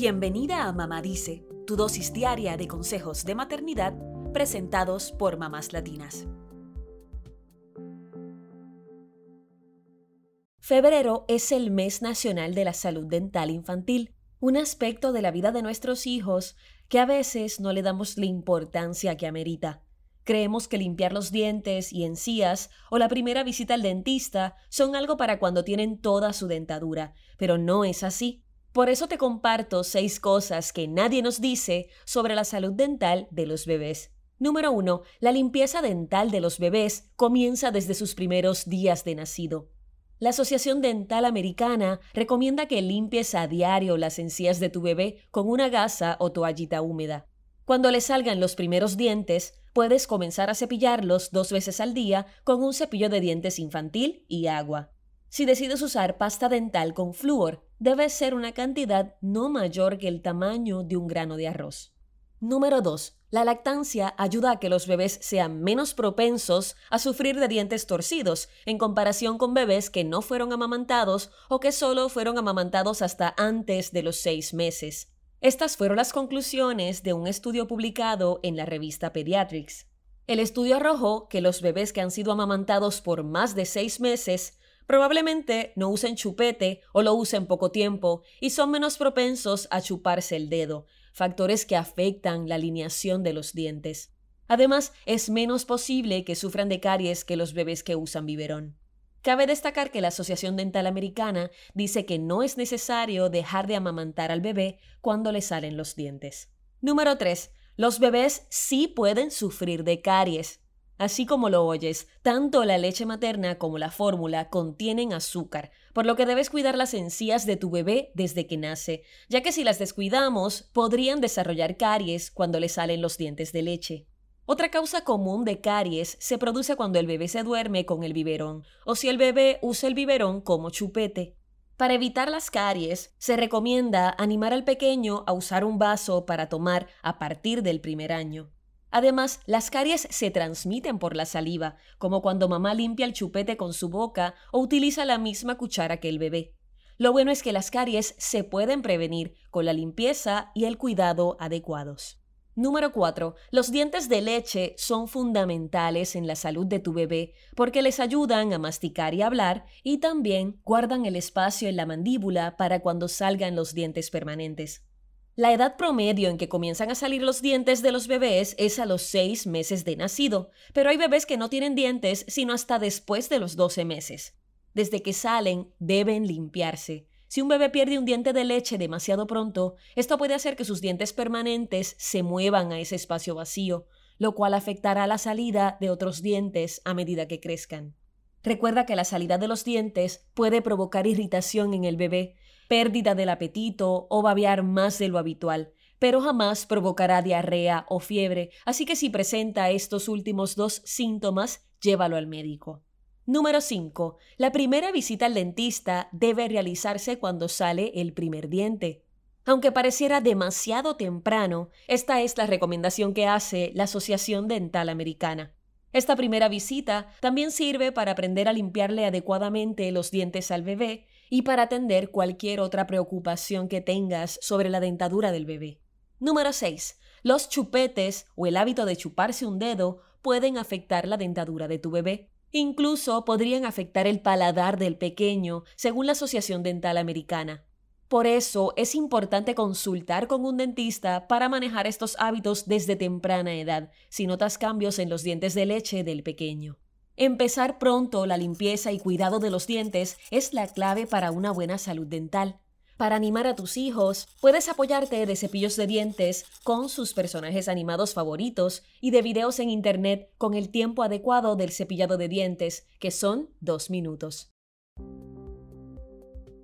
Bienvenida a Mamá Dice, tu dosis diaria de consejos de maternidad presentados por mamás latinas. Febrero es el mes nacional de la salud dental infantil, un aspecto de la vida de nuestros hijos que a veces no le damos la importancia que amerita. Creemos que limpiar los dientes y encías o la primera visita al dentista son algo para cuando tienen toda su dentadura, pero no es así. Por eso te comparto seis cosas que nadie nos dice sobre la salud dental de los bebés. Número 1. La limpieza dental de los bebés comienza desde sus primeros días de nacido. La Asociación Dental Americana recomienda que limpies a diario las encías de tu bebé con una gasa o toallita húmeda. Cuando le salgan los primeros dientes, puedes comenzar a cepillarlos dos veces al día con un cepillo de dientes infantil y agua. Si decides usar pasta dental con flúor, debe ser una cantidad no mayor que el tamaño de un grano de arroz. Número 2. La lactancia ayuda a que los bebés sean menos propensos a sufrir de dientes torcidos en comparación con bebés que no fueron amamantados o que solo fueron amamantados hasta antes de los seis meses. Estas fueron las conclusiones de un estudio publicado en la revista Pediatrics. El estudio arrojó que los bebés que han sido amamantados por más de seis meses probablemente no usen chupete o lo usen poco tiempo y son menos propensos a chuparse el dedo, factores que afectan la alineación de los dientes. Además, es menos posible que sufran de caries que los bebés que usan biberón. Cabe destacar que la Asociación Dental Americana dice que no es necesario dejar de amamantar al bebé cuando le salen los dientes. Número 3. Los bebés sí pueden sufrir de caries. Así como lo oyes, tanto la leche materna como la fórmula contienen azúcar, por lo que debes cuidar las encías de tu bebé desde que nace, ya que si las descuidamos podrían desarrollar caries cuando le salen los dientes de leche. Otra causa común de caries se produce cuando el bebé se duerme con el biberón o si el bebé usa el biberón como chupete. Para evitar las caries, se recomienda animar al pequeño a usar un vaso para tomar a partir del primer año. Además, las caries se transmiten por la saliva, como cuando mamá limpia el chupete con su boca o utiliza la misma cuchara que el bebé. Lo bueno es que las caries se pueden prevenir con la limpieza y el cuidado adecuados. Número 4. Los dientes de leche son fundamentales en la salud de tu bebé porque les ayudan a masticar y hablar y también guardan el espacio en la mandíbula para cuando salgan los dientes permanentes. La edad promedio en que comienzan a salir los dientes de los bebés es a los 6 meses de nacido, pero hay bebés que no tienen dientes sino hasta después de los 12 meses. Desde que salen deben limpiarse. Si un bebé pierde un diente de leche demasiado pronto, esto puede hacer que sus dientes permanentes se muevan a ese espacio vacío, lo cual afectará la salida de otros dientes a medida que crezcan. Recuerda que la salida de los dientes puede provocar irritación en el bebé, pérdida del apetito o babear más de lo habitual, pero jamás provocará diarrea o fiebre, así que si presenta estos últimos dos síntomas, llévalo al médico. Número 5. La primera visita al dentista debe realizarse cuando sale el primer diente. Aunque pareciera demasiado temprano, esta es la recomendación que hace la Asociación Dental Americana. Esta primera visita también sirve para aprender a limpiarle adecuadamente los dientes al bebé y para atender cualquier otra preocupación que tengas sobre la dentadura del bebé. Número 6. Los chupetes o el hábito de chuparse un dedo pueden afectar la dentadura de tu bebé. Incluso podrían afectar el paladar del pequeño, según la Asociación Dental Americana. Por eso es importante consultar con un dentista para manejar estos hábitos desde temprana edad, si notas cambios en los dientes de leche del pequeño. Empezar pronto la limpieza y cuidado de los dientes es la clave para una buena salud dental. Para animar a tus hijos, puedes apoyarte de cepillos de dientes con sus personajes animados favoritos y de videos en Internet con el tiempo adecuado del cepillado de dientes, que son dos minutos.